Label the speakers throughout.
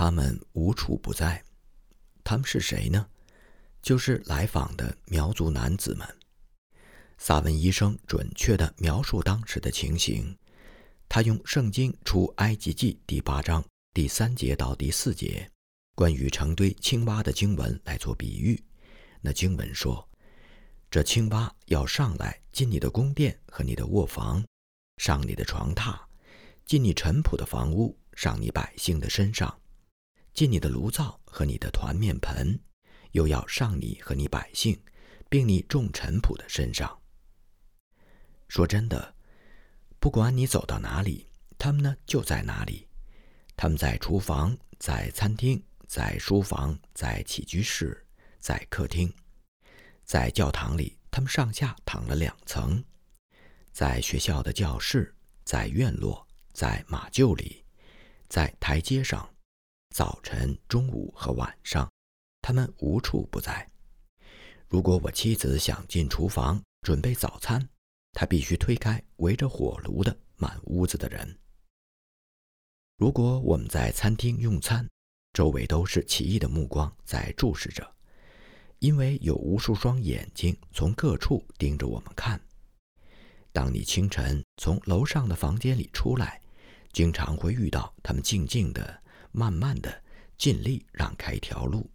Speaker 1: 他们无处不在。他们是谁呢？就是来访的苗族男子们。萨文医生准确地描述当时的情形。他用《圣经·出埃及记》第八章第三节到第四节，关于成堆青蛙的经文来做比喻。那经文说：“这青蛙要上来，进你的宫殿和你的卧房，上你的床榻，进你陈朴的房屋，上你百姓的身上，进你的炉灶和你的团面盆，又要上你和你百姓，并你众臣仆的身上。”说真的。不管你走到哪里，他们呢就在哪里。他们在厨房，在餐厅，在书房，在起居室，在客厅，在教堂里，他们上下躺了两层。在学校的教室，在院落，在马厩里，在台阶上，早晨、中午和晚上，他们无处不在。如果我妻子想进厨房准备早餐，他必须推开围着火炉的满屋子的人。如果我们在餐厅用餐，周围都是奇异的目光在注视着，因为有无数双眼睛从各处盯着我们看。当你清晨从楼上的房间里出来，经常会遇到他们静静的、慢慢的、尽力让开一条路。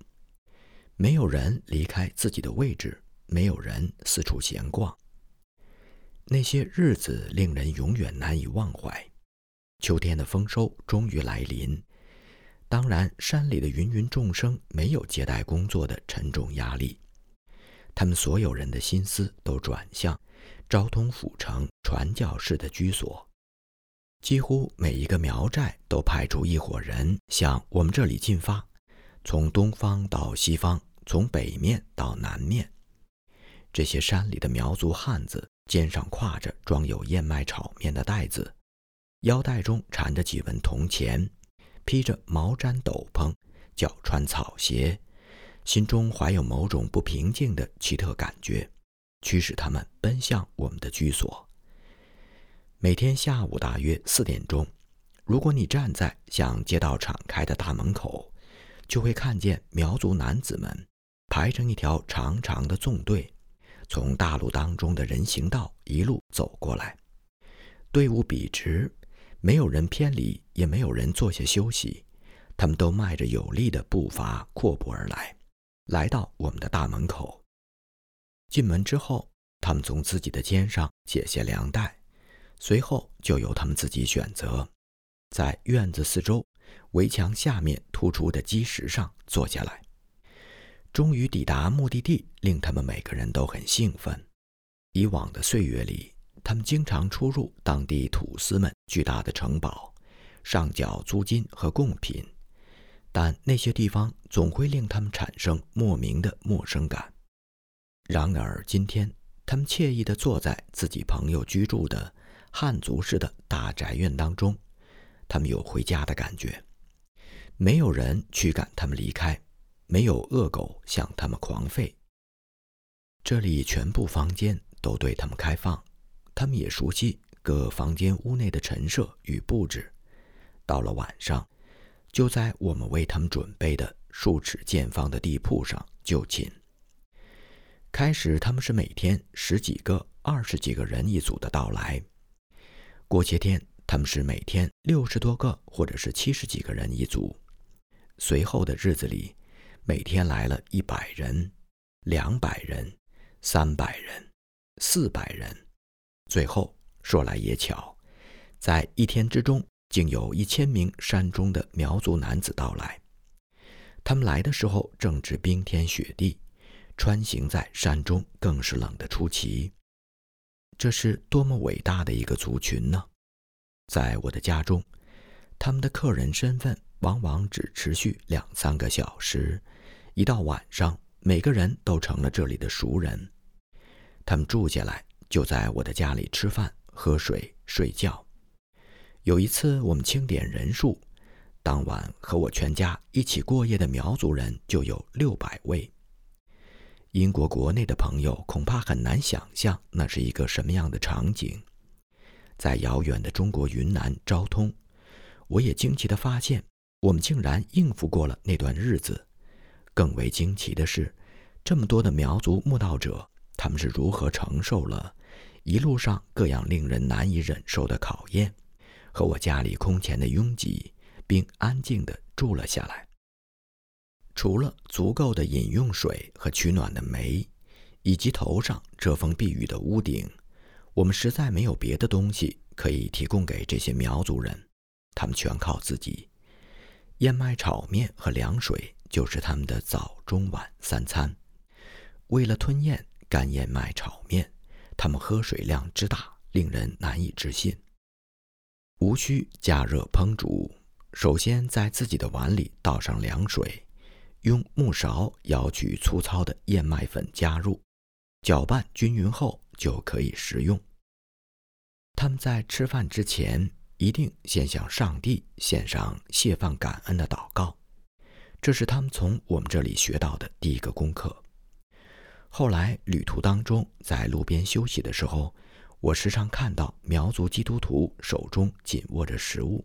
Speaker 1: 没有人离开自己的位置，没有人四处闲逛。那些日子令人永远难以忘怀。秋天的丰收终于来临。当然，山里的芸芸众生没有接待工作的沉重压力。他们所有人的心思都转向昭通府城传教士的居所。几乎每一个苗寨都派出一伙人向我们这里进发，从东方到西方，从北面到南面。这些山里的苗族汉子。肩上挎着装有燕麦炒面的袋子，腰带中缠着几文铜钱，披着毛毡斗篷，脚穿草鞋，心中怀有某种不平静的奇特感觉，驱使他们奔向我们的居所。每天下午大约四点钟，如果你站在向街道敞开的大门口，就会看见苗族男子们排成一条长长的纵队。从大路当中的人行道一路走过来，队伍笔直，没有人偏离，也没有人坐下休息。他们都迈着有力的步伐阔步而来，来到我们的大门口。进门之后，他们从自己的肩上解下粮袋，随后就由他们自己选择，在院子四周围墙下面突出的基石上坐下来。终于抵达目的地，令他们每个人都很兴奋。以往的岁月里，他们经常出入当地土司们巨大的城堡，上缴租金和贡品，但那些地方总会令他们产生莫名的陌生感。然而今天，他们惬意地坐在自己朋友居住的汉族式的大宅院当中，他们有回家的感觉，没有人驱赶他们离开。没有恶狗向他们狂吠。这里全部房间都对他们开放，他们也熟悉各房间屋内的陈设与布置。到了晚上，就在我们为他们准备的数尺见方的地铺上就寝。开始，他们是每天十几个、二十几个人一组的到来；过些天，他们是每天六十多个，或者是七十几个人一组。随后的日子里，每天来了一百人、两百人、三百人、四百人，最后说来也巧，在一天之中，竟有一千名山中的苗族男子到来。他们来的时候正值冰天雪地，穿行在山中更是冷得出奇。这是多么伟大的一个族群呢！在我的家中，他们的客人身份往往只持续两三个小时。一到晚上，每个人都成了这里的熟人。他们住下来，就在我的家里吃饭、喝水、睡觉。有一次，我们清点人数，当晚和我全家一起过夜的苗族人就有六百位。英国国内的朋友恐怕很难想象那是一个什么样的场景。在遥远的中国云南昭通，我也惊奇地发现，我们竟然应付过了那段日子。更为惊奇的是，这么多的苗族慕道者，他们是如何承受了一路上各样令人难以忍受的考验，和我家里空前的拥挤，并安静地住了下来。除了足够的饮用水和取暖的煤，以及头上遮风避雨的屋顶，我们实在没有别的东西可以提供给这些苗族人。他们全靠自己，燕麦炒面和凉水。就是他们的早中晚三餐。为了吞咽干燕麦炒面，他们喝水量之大，令人难以置信。无需加热烹煮，首先在自己的碗里倒上凉水，用木勺舀取粗糙的燕麦粉加入，搅拌均匀后就可以食用。他们在吃饭之前一定先向上帝献上谢饭感恩的祷告。这是他们从我们这里学到的第一个功课。后来旅途当中，在路边休息的时候，我时常看到苗族基督徒手中紧握着食物，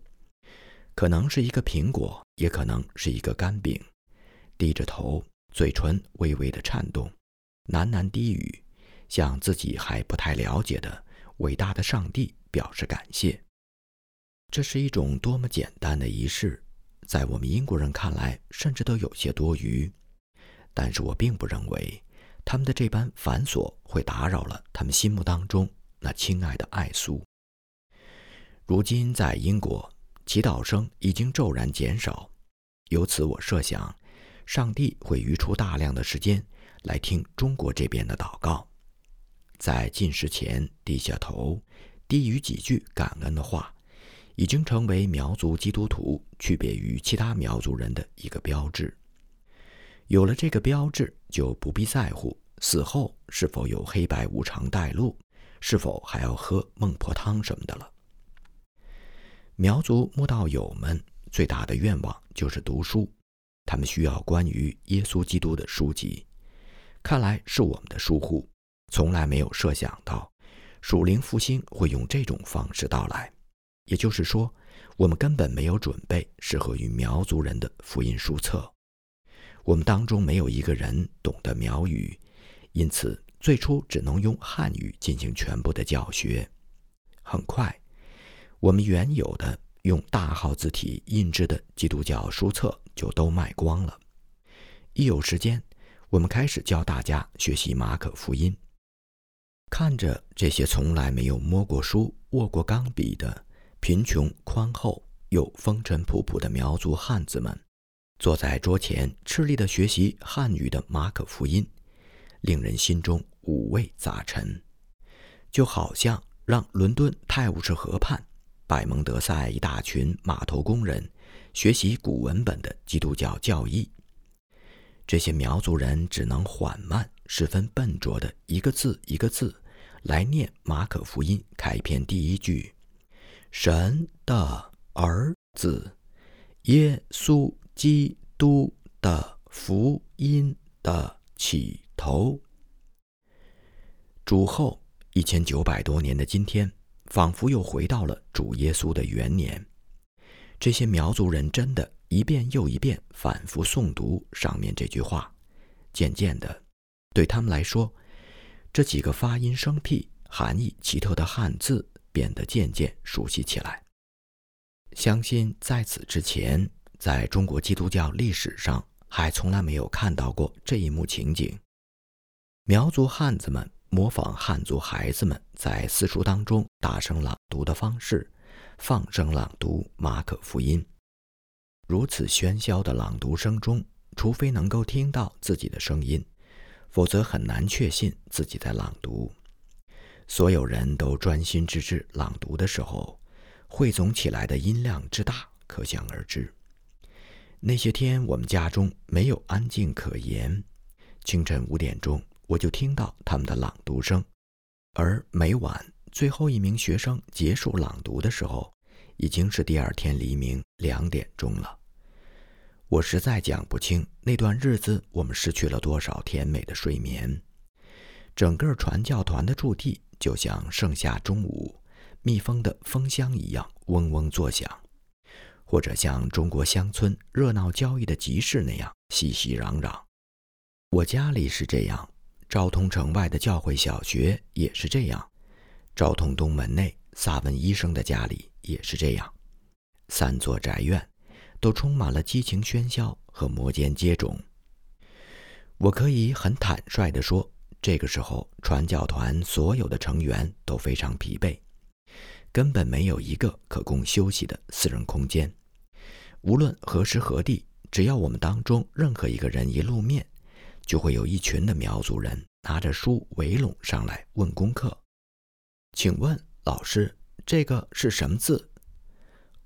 Speaker 1: 可能是一个苹果，也可能是一个干饼，低着头，嘴唇微微的颤动，喃喃低语，向自己还不太了解的伟大的上帝表示感谢。这是一种多么简单的仪式！在我们英国人看来，甚至都有些多余，但是我并不认为他们的这般繁琐会打扰了他们心目当中那亲爱的爱苏。如今在英国，祈祷声已经骤然减少，由此我设想，上帝会余出大量的时间来听中国这边的祷告，在进食前低下头，低语几句感恩的话。已经成为苗族基督徒区别于其他苗族人的一个标志。有了这个标志，就不必在乎死后是否有黑白无常带路，是否还要喝孟婆汤什么的了。苗族墓道友们最大的愿望就是读书，他们需要关于耶稣基督的书籍。看来是我们的疏忽，从来没有设想到属灵复兴会用这种方式到来。也就是说，我们根本没有准备适合于苗族人的福音书册。我们当中没有一个人懂得苗语，因此最初只能用汉语进行全部的教学。很快，我们原有的用大号字体印制的基督教书册就都卖光了。一有时间，我们开始教大家学习马可福音。看着这些从来没有摸过书、握过钢笔的。贫穷、宽厚又风尘仆仆的苗族汉子们，坐在桌前吃力地学习汉语的马可福音，令人心中五味杂陈，就好像让伦敦泰晤士河畔百蒙德塞一大群码头工人学习古文本的基督教教义。这些苗族人只能缓慢、十分笨拙的一个字一个字来念马可福音开篇第一句。神的儿子，耶稣基督的福音的起头。主后一千九百多年的今天，仿佛又回到了主耶稣的元年。这些苗族人真的一遍又一遍反复诵读上面这句话，渐渐的，对他们来说，这几个发音生僻、含义奇特的汉字。变得渐渐熟悉起来。相信在此之前，在中国基督教历史上还从来没有看到过这一幕情景：苗族汉子们模仿汉族孩子们在私塾当中大声朗读的方式，放声朗读《马可福音》。如此喧嚣的朗读声中，除非能够听到自己的声音，否则很难确信自己在朗读。所有人都专心致志朗读的时候，汇总起来的音量之大，可想而知。那些天，我们家中没有安静可言。清晨五点钟，我就听到他们的朗读声；而每晚最后一名学生结束朗读的时候，已经是第二天黎明两点钟了。我实在讲不清那段日子我们失去了多少甜美的睡眠。整个传教团的驻地。就像盛夏中午，蜜蜂的蜂箱一样嗡嗡作响，或者像中国乡村热闹交易的集市那样熙熙攘攘。我家里是这样，昭通城外的教会小学也是这样，昭通东门内萨文医生的家里也是这样。三座宅院都充满了激情喧嚣和摩肩接踵。我可以很坦率地说，这个时候传教团所有的成员都非常疲惫，根本没有一个可供休息的私人空间。无论何时何地，只要我们当中任何一个人一露面，就会有一群的苗族人拿着书围拢上来问功课。请问老师，这个是什么字？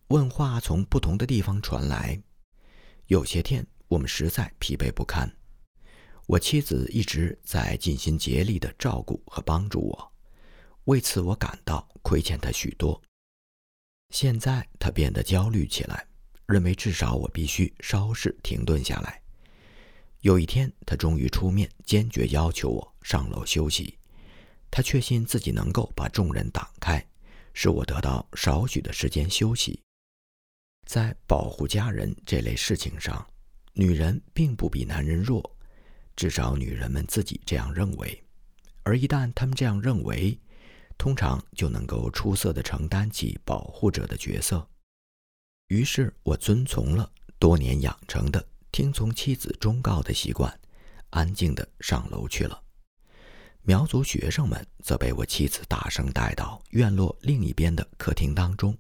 Speaker 1: 问话从不同的地方传来。有些天，我们实在疲惫不堪。我妻子一直在尽心竭力地照顾和帮助我，为此我感到亏欠她许多。现在她变得焦虑起来，认为至少我必须稍事停顿下来。有一天，他终于出面，坚决要求我上楼休息。他确信自己能够把众人挡开，使我得到少许的时间休息。在保护家人这类事情上，女人并不比男人弱，至少女人们自己这样认为。而一旦她们这样认为，通常就能够出色的承担起保护者的角色。于是我遵从了多年养成的。听从妻子忠告的习惯，安静地上楼去了。苗族学生们则被我妻子大声带到院落另一边的客厅当中，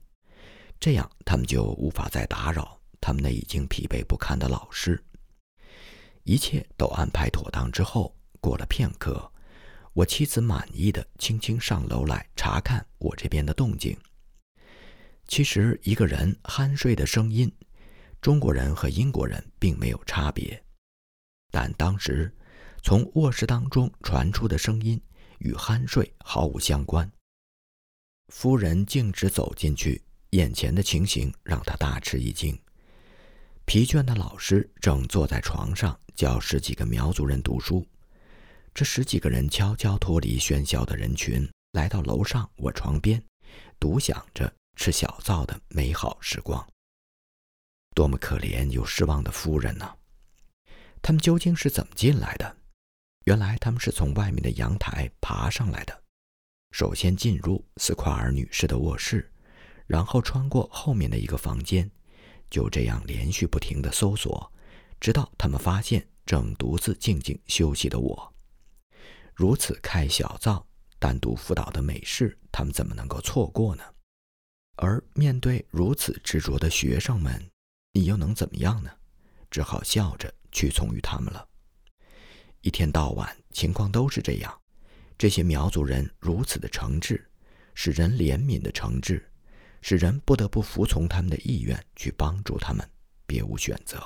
Speaker 1: 这样他们就无法再打扰他们那已经疲惫不堪的老师。一切都安排妥当之后，过了片刻，我妻子满意的轻轻上楼来查看我这边的动静。其实，一个人酣睡的声音。中国人和英国人并没有差别，但当时从卧室当中传出的声音与酣睡毫无相关。夫人径直走进去，眼前的情形让她大吃一惊。疲倦的老师正坐在床上教十几个苗族人读书，这十几个人悄悄脱离喧嚣的人群，来到楼上我床边，独享着吃小灶的美好时光。多么可怜又失望的夫人呢？他们究竟是怎么进来的？原来他们是从外面的阳台爬上来的，首先进入斯夸尔女士的卧室，然后穿过后面的一个房间，就这样连续不停地搜索，直到他们发现正独自静静休息的我。如此开小灶、单独辅导的美事，他们怎么能够错过呢？而面对如此执着的学生们，你又能怎么样呢？只好笑着屈从于他们了。一天到晚，情况都是这样。这些苗族人如此的诚挚，使人怜悯的诚挚，使人不得不服从他们的意愿去帮助他们，别无选择。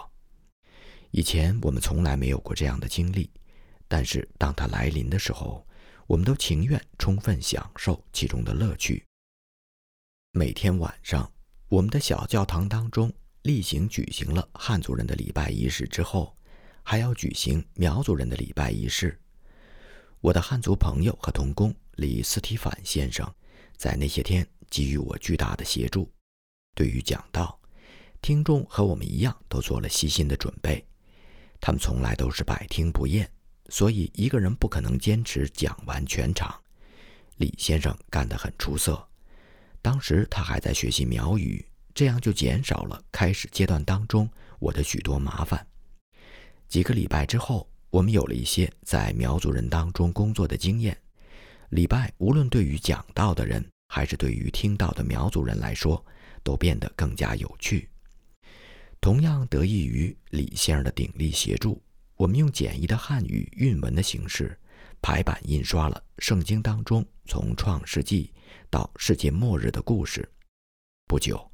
Speaker 1: 以前我们从来没有过这样的经历，但是当它来临的时候，我们都情愿充分享受其中的乐趣。每天晚上，我们的小教堂当中。例行举行了汉族人的礼拜仪式之后，还要举行苗族人的礼拜仪式。我的汉族朋友和同工李斯提凡先生，在那些天给予我巨大的协助。对于讲道，听众和我们一样都做了细心的准备。他们从来都是百听不厌，所以一个人不可能坚持讲完全场。李先生干得很出色，当时他还在学习苗语。这样就减少了开始阶段当中我的许多麻烦。几个礼拜之后，我们有了一些在苗族人当中工作的经验。礼拜无论对于讲道的人，还是对于听到的苗族人来说，都变得更加有趣。同样得益于李先生的鼎力协助，我们用简易的汉语韵文的形式排版印刷了圣经当中从创世纪到世界末日的故事。不久。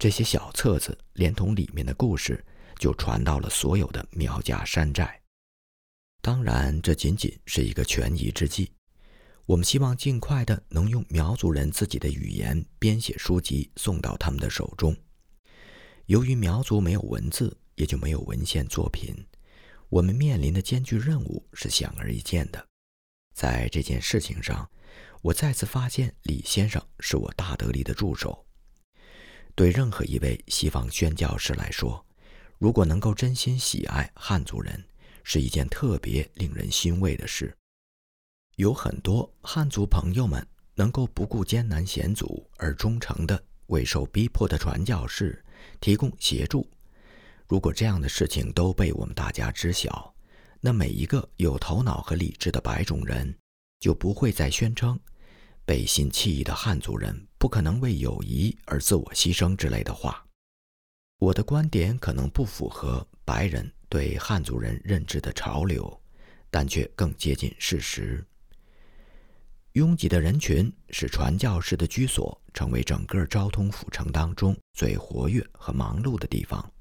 Speaker 1: 这些小册子连同里面的故事，就传到了所有的苗家山寨。当然，这仅仅是一个权宜之计。我们希望尽快的能用苗族人自己的语言编写书籍送到他们的手中。由于苗族没有文字，也就没有文献作品，我们面临的艰巨任务是显而易见的。在这件事情上，我再次发现李先生是我大得力的助手。对任何一位西方宣教士来说，如果能够真心喜爱汉族人，是一件特别令人欣慰的事。有很多汉族朋友们能够不顾艰难险阻而忠诚地为受逼迫的传教士提供协助。如果这样的事情都被我们大家知晓，那每一个有头脑和理智的白种人就不会再宣称。背信弃义的汉族人不可能为友谊而自我牺牲之类的话。我的观点可能不符合白人对汉族人认知的潮流，但却更接近事实。拥挤的人群使传教士的居所成为整个昭通府城当中最活跃和忙碌的地方，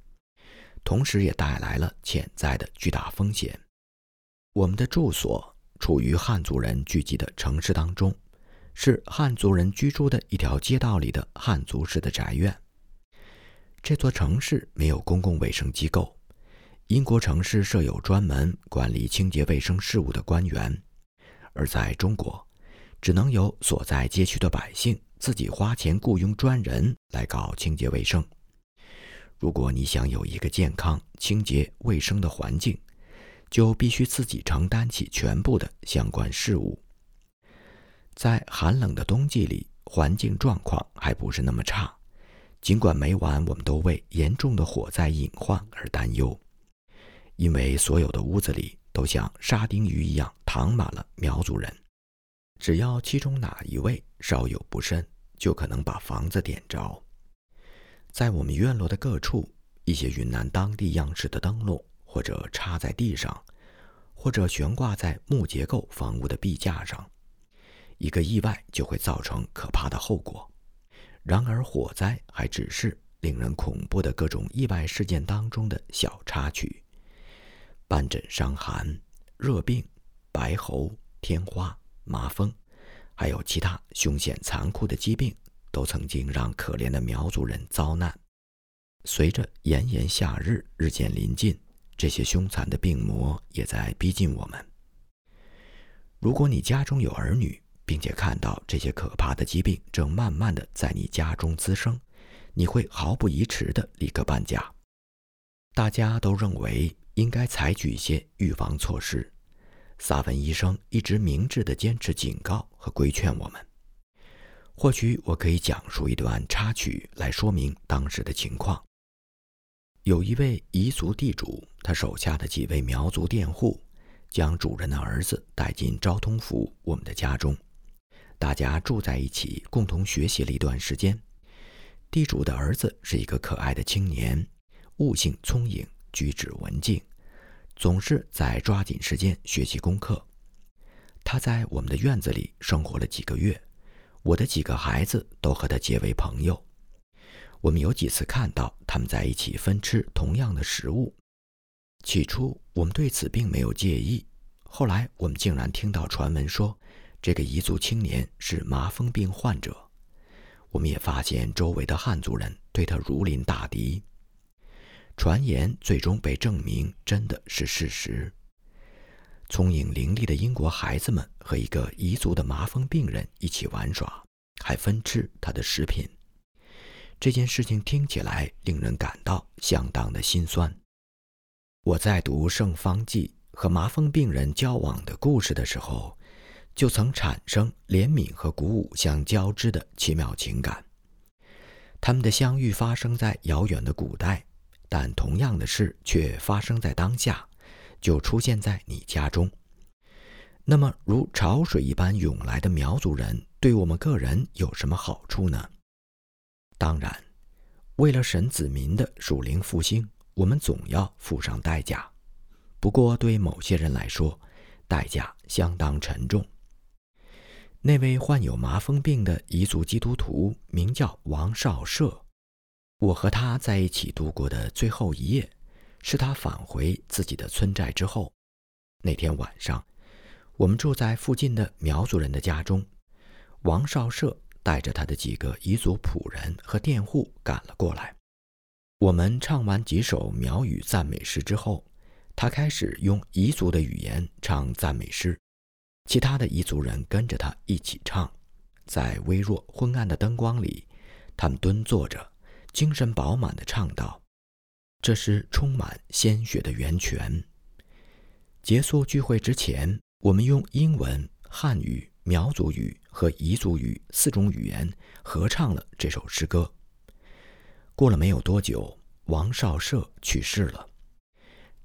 Speaker 1: 同时也带来了潜在的巨大风险。我们的住所处于汉族人聚集的城市当中。是汉族人居住的一条街道里的汉族式的宅院。这座城市没有公共卫生机构，英国城市设有专门管理清洁卫生事务的官员，而在中国，只能由所在街区的百姓自己花钱雇佣专人来搞清洁卫生。如果你想有一个健康、清洁、卫生的环境，就必须自己承担起全部的相关事务。在寒冷的冬季里，环境状况还不是那么差。尽管每晚我们都为严重的火灾隐患而担忧，因为所有的屋子里都像沙丁鱼一样躺满了苗族人。只要其中哪一位稍有不慎，就可能把房子点着。在我们院落的各处，一些云南当地样式的灯笼，或者插在地上，或者悬挂在木结构房屋的壁架上。一个意外就会造成可怕的后果，然而火灾还只是令人恐怖的各种意外事件当中的小插曲。斑疹伤寒、热病、白喉、天花、麻风，还有其他凶险残酷的疾病，都曾经让可怜的苗族人遭难。随着炎炎夏日日渐临近，这些凶残的病魔也在逼近我们。如果你家中有儿女，并且看到这些可怕的疾病正慢慢的在你家中滋生，你会毫不疑迟的立刻搬家。大家都认为应该采取一些预防措施。萨文医生一直明智的坚持警告和规劝我们。或许我可以讲述一段插曲来说明当时的情况。有一位彝族地主，他手下的几位苗族佃户，将主人的儿子带进昭通府我们的家中。大家住在一起，共同学习了一段时间。地主的儿子是一个可爱的青年，悟性聪颖，举止文静，总是在抓紧时间学习功课。他在我们的院子里生活了几个月，我的几个孩子都和他结为朋友。我们有几次看到他们在一起分吃同样的食物。起初我们对此并没有介意，后来我们竟然听到传闻说。这个彝族青年是麻风病患者，我们也发现周围的汉族人对他如临大敌。传言最终被证明真的是事实。聪颖伶俐的英国孩子们和一个彝族的麻风病人一起玩耍，还分吃他的食品。这件事情听起来令人感到相当的心酸。我在读《圣方济》和麻风病人交往的故事的时候。就曾产生怜悯和鼓舞相交织的奇妙情感。他们的相遇发生在遥远的古代，但同样的事却发生在当下，就出现在你家中。那么，如潮水一般涌来的苗族人对我们个人有什么好处呢？当然，为了神子民的属灵复兴，我们总要付上代价。不过，对某些人来说，代价相当沉重。那位患有麻风病的彝族基督徒名叫王少社，我和他在一起度过的最后一夜，是他返回自己的村寨之后。那天晚上，我们住在附近的苗族人的家中。王少社带着他的几个彝族仆人和佃户赶了过来。我们唱完几首苗语赞美诗之后，他开始用彝族的语言唱赞美诗。其他的彝族人跟着他一起唱，在微弱昏暗的灯光里，他们蹲坐着，精神饱满地唱道：“这是充满鲜血的源泉。”结束聚会之前，我们用英文、汉语、苗族语和彝族语四种语言合唱了这首诗歌。过了没有多久，王少社去世了。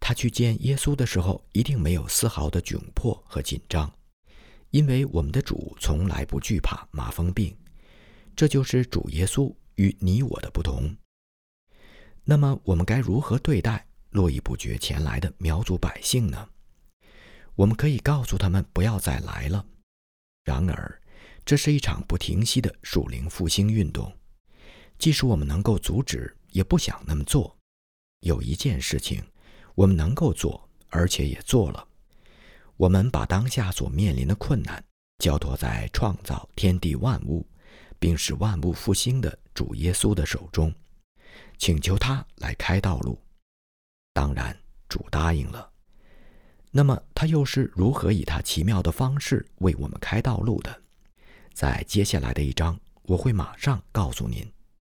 Speaker 1: 他去见耶稣的时候，一定没有丝毫的窘迫和紧张，因为我们的主从来不惧怕麻风病。这就是主耶稣与你我的不同。那么，我们该如何对待络绎不绝前来的苗族百姓呢？我们可以告诉他们不要再来了。然而，这是一场不停息的属灵复兴运动。即使我们能够阻止，也不想那么做。有一件事情，我们能够做，而且也做了。我们把当下所面临的困难交托在创造天地万物，并使万物复兴的主耶稣的手中，请求他来开道路。当然，主答应了。那么他又是如何以他奇妙的方式为我们开道路的？在接下来的一章，我会马上告诉您。